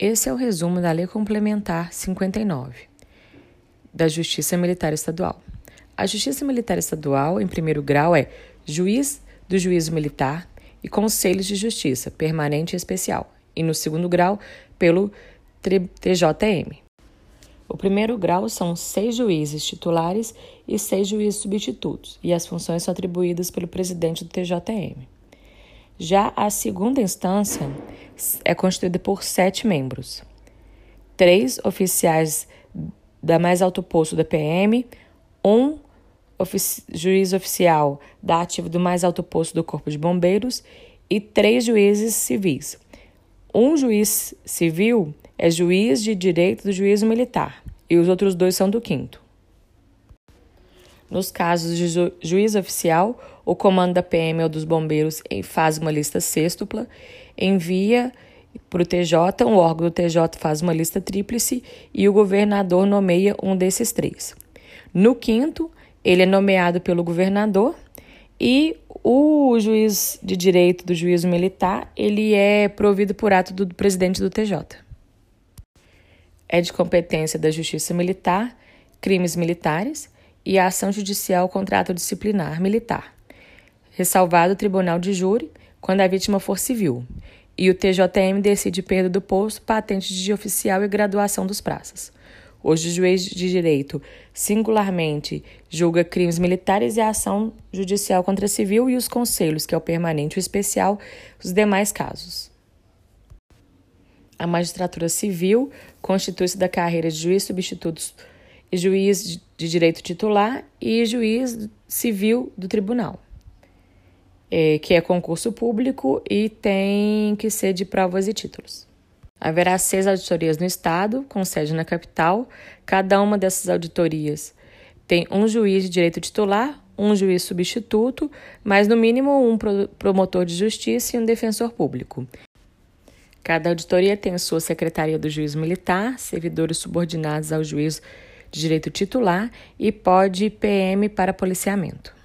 Esse é o resumo da Lei Complementar 59 da Justiça Militar Estadual. A Justiça Militar Estadual, em primeiro grau, é juiz do juízo militar e conselhos de justiça, permanente e especial, e no segundo grau, pelo TJM. O primeiro grau são seis juízes titulares e seis juízes substitutos, e as funções são atribuídas pelo presidente do TJM. Já a segunda instância é constituída por sete membros: três oficiais da mais alto posto da PM, um ofici juiz oficial da ativa do mais alto posto do Corpo de Bombeiros e três juízes civis. Um juiz civil é juiz de direito do juízo militar e os outros dois são do quinto. Nos casos de ju juiz oficial, o comando da PM ou dos bombeiros faz uma lista sextupla, envia para o TJ, um órgão do TJ faz uma lista tríplice e o governador nomeia um desses três. No quinto, ele é nomeado pelo governador e o juiz de direito do juízo militar, ele é provido por ato do presidente do TJ. É de competência da Justiça Militar, crimes militares e a ação judicial contra ato disciplinar militar, ressalvado o tribunal de júri quando a vítima for civil, e o TJM decide perda do posto, patente de oficial e graduação dos praças. Hoje, o juiz de direito singularmente julga crimes militares e a ação judicial contra civil e os conselhos, que é o permanente e o especial, os demais casos. A magistratura civil constitui-se da carreira de juiz substituto e juiz de direito titular e juiz civil do tribunal é, que é concurso público e tem que ser de provas e títulos. Haverá seis auditorias no estado, com sede na capital. Cada uma dessas auditorias tem um juiz de direito titular, um juiz substituto, mas no mínimo um promotor de justiça e um defensor público. Cada auditoria tem sua secretaria do juiz militar, servidores subordinados ao juiz direito titular e pode PM para policiamento.